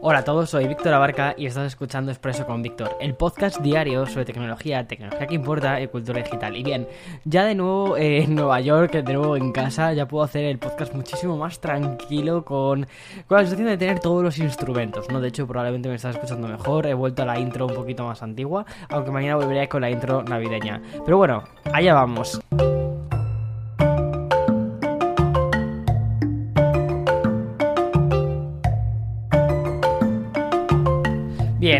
Hola a todos, soy Víctor Abarca y estás escuchando Expreso con Víctor, el podcast diario sobre tecnología, tecnología que importa y cultura digital. Y bien, ya de nuevo en Nueva York, de nuevo en casa, ya puedo hacer el podcast muchísimo más tranquilo con, con la sensación de tener todos los instrumentos, ¿no? De hecho, probablemente me estás escuchando mejor, he vuelto a la intro un poquito más antigua, aunque mañana volveré con la intro navideña. Pero bueno, allá vamos.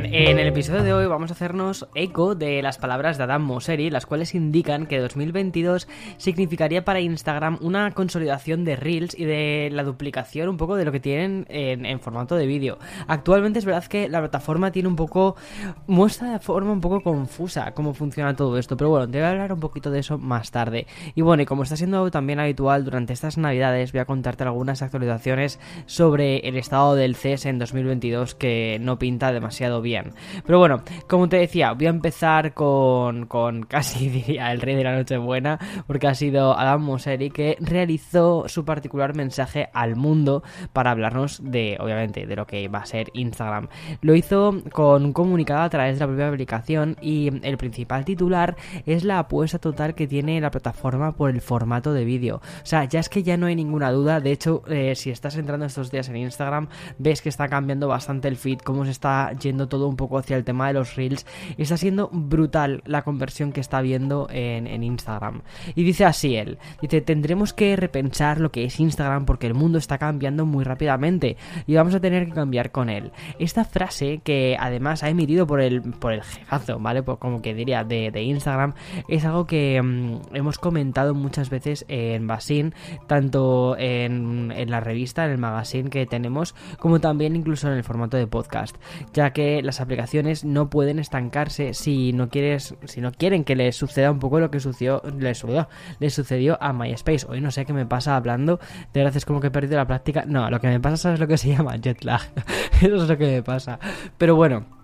En el episodio de hoy vamos a hacernos eco de las palabras de Adam Mosseri, las cuales indican que 2022 significaría para Instagram una consolidación de Reels y de la duplicación un poco de lo que tienen en, formato de vídeo. Actualmente es verdad que la plataforma tiene un poco, muestra de forma un poco confusa cómo funciona todo esto, pero bueno, te voy a hablar un poquito de eso más tarde. Y bueno, y como está siendo también habitual durante estas navidades, voy a contarte algunas actualizaciones sobre el estado del CES en 2022 que no pinta demasiado bien. Pero bueno, como te decía, voy a empezar con, con casi diría el rey de la noche buena, porque ha sido Adam Mosseri que realizó su particular mensaje al mundo para hablarnos de, obviamente, de lo que va a ser Instagram. Lo hizo con un comunicado a través de la propia aplicación y el principal titular es la apuesta total que tiene la plataforma por el formato de vídeo. O sea, ya es que ya no hay ninguna duda. De hecho, eh, si estás entrando estos días en Instagram, ves que está cambiando bastante el feed, cómo se está yendo todo un poco hacia el tema de los reels. Está siendo brutal la conversión que está viendo en, Instagram. Y dice así él, dice, tendremos que repensar lo que es Instagram porque el mundo está cambiando muy rápidamente y vamos a tener que cambiar con él. Esta frase que además ha emitido por el, por el jefazo, ¿vale? Pues como que diría de, Instagram, es algo que mm, hemos comentado muchas veces en Basin, tanto en, en la revista, en el magazine que tenemos, como también incluso en el formato de podcast, ya que las aplicaciones no pueden estancarse si no quieres, si no quieren que les suceda un poco lo que sucedió, les, sucedió a MySpace. Hoy no sé qué me pasa hablando, de verdad es como que he perdido la práctica. No, lo que me pasa es lo que se llama jet lag. Eso es lo que me pasa. Pero bueno.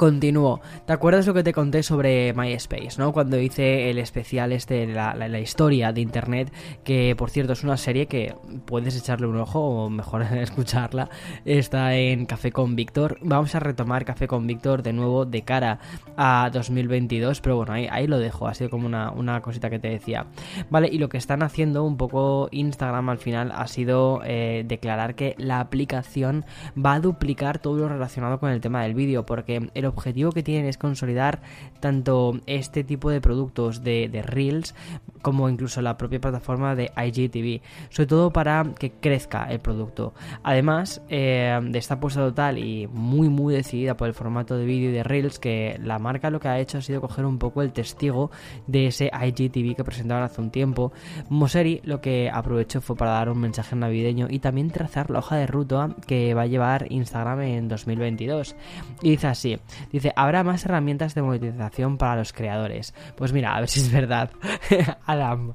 Continúo. ¿Te acuerdas lo que te conté sobre MySpace, no? Cuando hice el especial este, la, la, historia de Internet, que por cierto es una serie que puedes echarle un ojo o mejor escucharla. Está en Café con Víctor. Vamos a retomar Café con Víctor de nuevo de cara a 2022, pero bueno, ahí, lo dejo. Ha sido como una, una, cosita que te decía. Vale, y lo que están haciendo un poco Instagram al final ha sido eh, declarar que la aplicación va a duplicar todo lo relacionado con el tema del vídeo, porque el objetivo que tienen es consolidar tanto este tipo de productos de, Reels como incluso la propia plataforma de IGTV, sobre todo para que crezca el producto. Además eh, de esta apuesta total y muy muy decidida por el formato de vídeo de Reels, que la marca lo que ha hecho ha sido coger un poco el testigo de ese IGTV que presentaban hace un tiempo. Moseri lo que aprovechó fue para dar un mensaje navideño y también trazar la hoja de ruta que va a llevar Instagram en 2022. Y dice así, Dice, habrá más herramientas de monetización para los creadores. Pues mira, a ver si es verdad. Adam.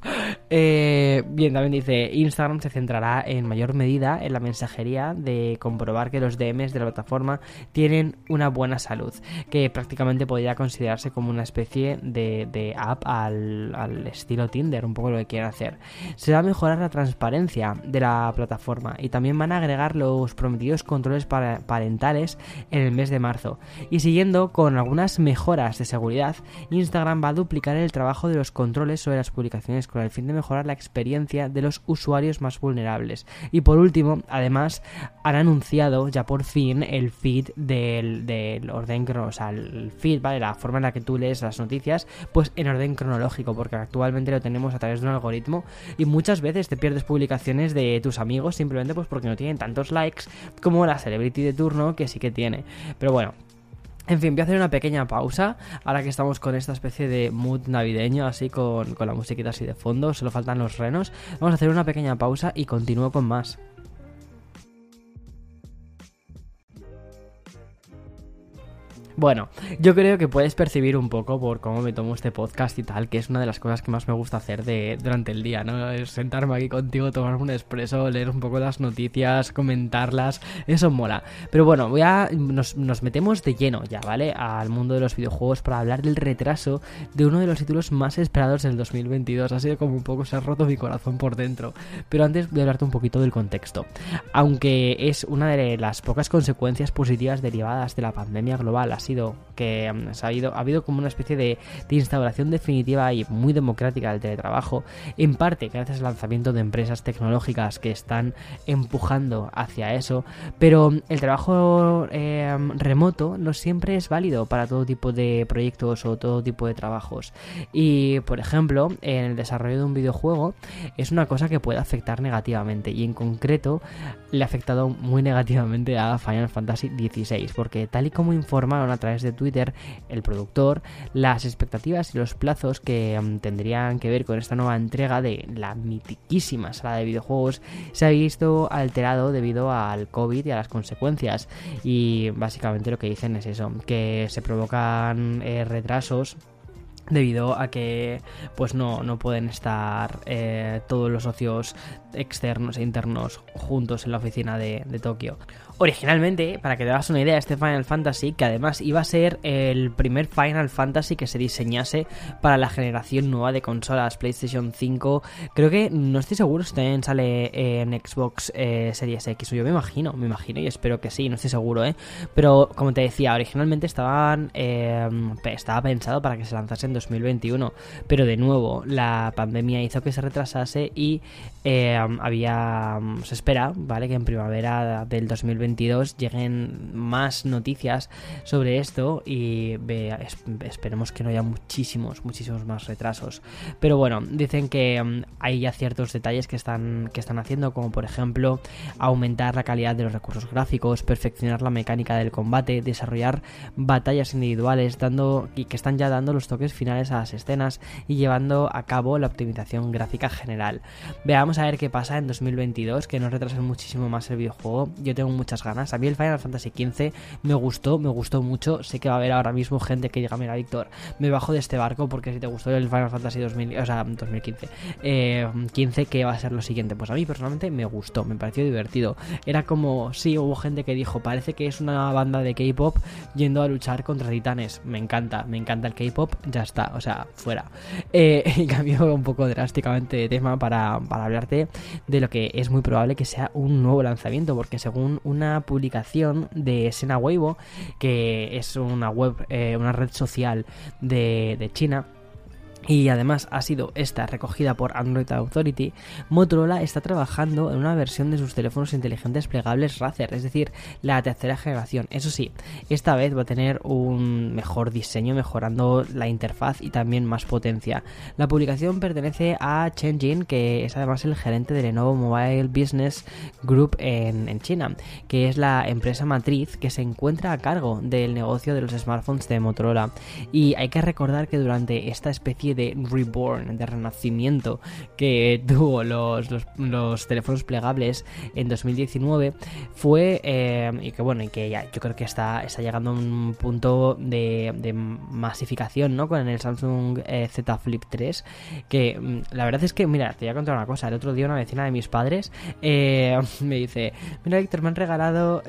Eh, bien, también dice, Instagram se centrará en mayor medida en la mensajería de comprobar que los DMs de la plataforma tienen una buena salud, que prácticamente podría considerarse como una especie de, app al, estilo Tinder, un poco lo que quieren hacer. Se va a mejorar la transparencia de la plataforma y también van a agregar los prometidos controles parentales en el mes de marzo. Y siguiendo con algunas mejoras de seguridad, Instagram va a duplicar el trabajo de los controles sobre las publicaciones con el fin de mejorar la experiencia de los usuarios más vulnerables. Y por último, además, han anunciado ya por fin el feed del, orden cronológico, o sea, el feed, ¿vale? La forma en la que tú lees las noticias, pues en orden cronológico, porque actualmente lo tenemos a través de un algoritmo y muchas veces te pierdes publicaciones de tus amigos simplemente pues porque no tienen tantos likes como la celebrity de turno que sí que tiene. Pero bueno, en fin, voy a hacer una pequeña pausa, ahora que estamos con esta especie de mood navideño, así con, con la musiquita así de fondo, solo faltan los renos. Vamos a hacer una pequeña pausa y continúo con más. Bueno, yo creo que puedes percibir un poco por cómo me tomo este podcast y tal, que es una de las cosas que más me gusta hacer de, durante el día, ¿no? Es sentarme aquí contigo, tomarme un expreso, leer un poco las noticias, comentarlas, eso mola. Pero bueno, voy a nos, nos metemos de lleno ya, ¿vale? Al mundo de los videojuegos para hablar del retraso de uno de los títulos más esperados del 2022. Ha sido como un poco se ha roto mi corazón por dentro. Pero antes voy a hablarte un poquito del contexto. Aunque es una de las pocas consecuencias positivas derivadas de la pandemia global, sido que mm, ha, habido, ha habido como una especie de, instauración definitiva y muy democrática del teletrabajo, en parte gracias al lanzamiento de empresas tecnológicas que están empujando hacia eso, pero el trabajo eh, remoto no siempre es válido para todo tipo de proyectos o todo tipo de trabajos. Y, por ejemplo, en el desarrollo de un videojuego es una cosa que puede afectar negativamente y en concreto le ha afectado muy negativamente a Final Fantasy XVI, porque tal y como informaron a través de Twitter el productor las expectativas y los plazos que mm, tendrían que ver con esta nueva entrega de la mitiquísima sala de videojuegos se ha visto alterado debido al COVID y a las consecuencias. Y básicamente lo que dicen es eso, que se provocan eh, retrasos debido a que pues no, no pueden estar eh, todos los socios externos e internos juntos en la oficina de, de Tokio. Originalmente, para que te hagas una idea, este Final Fantasy, que además iba a ser el primer Final Fantasy que se diseñase para la generación nueva de consolas PlayStation 5, creo que no estoy seguro si también sale en Xbox eh, Series X, yo me imagino, me imagino y espero que sí, no estoy seguro, ¿eh? Pero como te decía, originalmente estaban, eh, estaba pensado para que se lanzase en 2021, pero de nuevo la pandemia hizo que se retrasase y eh, había, se espera, ¿vale? Que en primavera del 2021 lleguen más noticias sobre esto y esperemos que no haya muchísimos, muchísimos más retrasos. Pero bueno, dicen que mm, hay ya ciertos detalles que están, que están haciendo, como por ejemplo aumentar la calidad de los recursos gráficos, perfeccionar la mecánica del combate, desarrollar batallas individuales, dando y que están ya dando los toques finales a las escenas y llevando a cabo la optimización gráfica general. Veamos a ver qué pasa en 2022, que nos retrasen muchísimo más el videojuego. Yo tengo muchas ganas. A mí el Final Fantasy XV me gustó, me gustó mucho. Sé que va a haber ahora mismo gente que diga, mira, Víctor, me bajo de este barco porque si te gustó el Final Fantasy 2000, o sea, 2015, eh, 15, ¿qué va a ser lo siguiente? Pues a mí personalmente me gustó, me pareció divertido. Era como, sí, hubo gente que dijo, parece que es una banda de K-pop yendo a luchar contra titanes. Me encanta, me encanta el K-pop, ya está, o sea, fuera. Eh, y cambió un poco drásticamente de tema para, para hablarte de lo que es muy probable que sea un nuevo lanzamiento, porque según una publicación de Sena Weibo, que es una web, eh, una red social de, de China, y además ha sido esta recogida por Android Authority, Motorola está trabajando en una versión de sus teléfonos inteligentes plegables Razer, es decir, la tercera generación. Eso sí, esta vez va a tener un mejor diseño, mejorando la interfaz y también más potencia. La publicación pertenece a Chen Jin, que es además el gerente de Lenovo Mobile Business Group en, en China, que es la empresa matriz que se encuentra a cargo del negocio de los smartphones de Motorola. Y hay que recordar que durante esta especie de reborn, de renacimiento que tuvo los, los, teléfonos plegables en 2019 fue, eh, y que bueno, y que ya yo creo que está, está llegando a un punto de, masificación, ¿no? Con el Samsung eh, Z Flip 3, que mm, la verdad es que, mira, te voy a contar una cosa, el otro día una vecina de mis padres eh, me dice, mira Víctor, me han regalado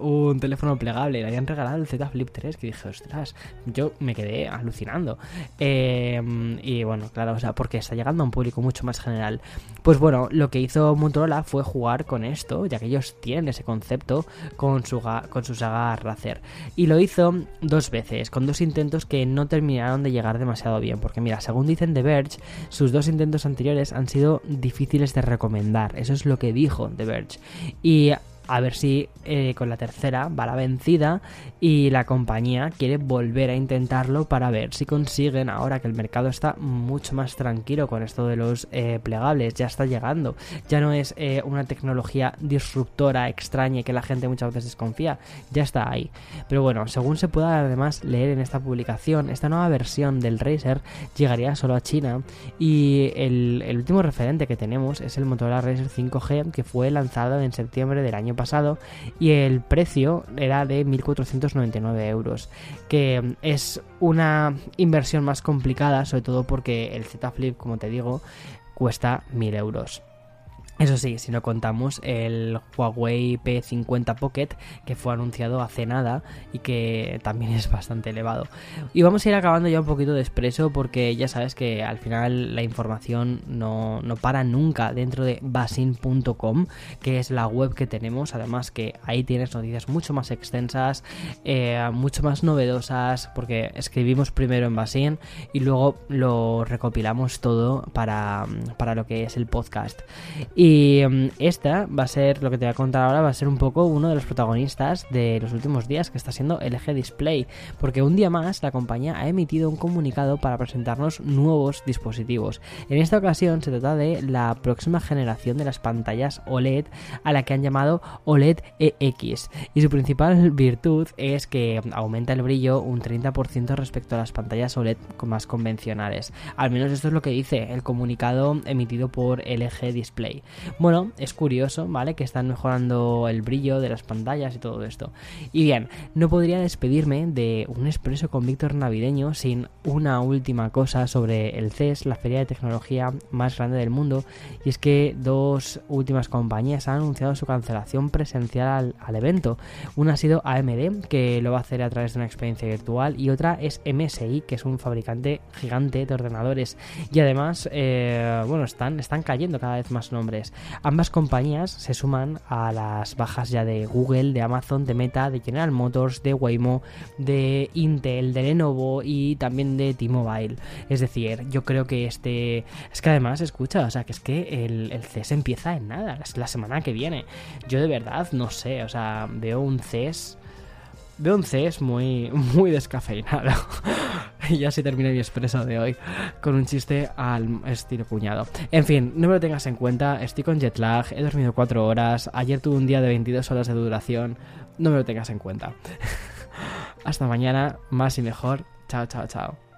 un teléfono plegable, le habían regalado el Z Flip 3, que dije, ostras, yo me quedé alucinando. Eh, y bueno, claro, o sea, porque está llegando a un público mucho más general. Pues bueno, lo que hizo Motorola fue jugar con esto, ya que ellos tienen ese concepto con su, con su saga Razer. Y lo hizo dos veces, con dos intentos que no terminaron de llegar demasiado bien. Porque mira, según dicen The Verge, sus dos intentos anteriores han sido difíciles de recomendar. Eso es lo que dijo The Verge. Y a ver si eh, con la tercera va la vencida y la compañía quiere volver a intentarlo para ver si consiguen ahora que el mercado está mucho más tranquilo con esto de los eh, plegables, ya está llegando, ya no es eh, una tecnología disruptora, extraña que la gente muchas veces desconfía, ya está ahí. Pero bueno, según se pueda además leer en esta publicación, esta nueva versión del Razer llegaría solo a China y el, último referente que tenemos es el Motorola Razer 5G que fue lanzado en septiembre del año pasado pasado y el precio era de 1.499 euros, que es una inversión más complicada, sobre todo porque el Z Flip, como te digo, cuesta 1.000 euros. Eso sí, si no contamos el Huawei P50 Pocket que fue anunciado hace nada y que también es bastante elevado. Y vamos a ir acabando ya un poquito de expreso porque ya sabes que al final la información no, para nunca dentro de basin.com, que es la web que tenemos. Además que ahí tienes noticias mucho más extensas, eh, mucho más novedosas, porque escribimos primero en Basin y luego lo recopilamos todo para, para lo que es el podcast. Y y mm, esta va a ser, lo que te voy a contar ahora, va a ser un poco uno de los protagonistas de los últimos días, que está siendo LG Display, porque un día más la compañía ha emitido un comunicado para presentarnos nuevos dispositivos. En esta ocasión se trata de la próxima generación de las pantallas OLED a la que han llamado OLED EX, y su principal virtud es que aumenta el brillo un 30% respecto a las pantallas OLED más convencionales. Al menos esto es lo que dice el comunicado emitido por LG Display. Bueno, es curioso, ¿vale? Que están mejorando el brillo de las pantallas y todo esto. Y bien, no podría despedirme de un expreso con Víctor navideño sin una última cosa sobre el CES, la feria de tecnología más grande del mundo. Y es que dos últimas compañías han anunciado su cancelación presencial al, evento. Una ha sido AMD, que lo va a hacer a través de una experiencia virtual, y otra es MSI, que es un fabricante gigante de ordenadores. Y además, eh, bueno, están, están cayendo cada vez más nombres. Ambas compañías se suman a las bajas ya de Google, de Amazon, de Meta, de General Motors, de Waymo, de Intel, de Lenovo y también de T-Mobile. Es decir, yo creo que este... Es que además, escucha, o sea, que es que el, el CES empieza en nada, es la semana que viene. Yo de verdad no sé, o sea, veo un CES veo un CES muy, muy descafeinado. Y ya se termina mi expreso de hoy con un chiste al estilo cuñado. En fin, no me lo tengas en cuenta, estoy con jet lag, he dormido 4 horas, ayer tuve un día de 22 horas de duración, no me lo tengas en cuenta. Hasta mañana, más y mejor. Chao, chao, chao.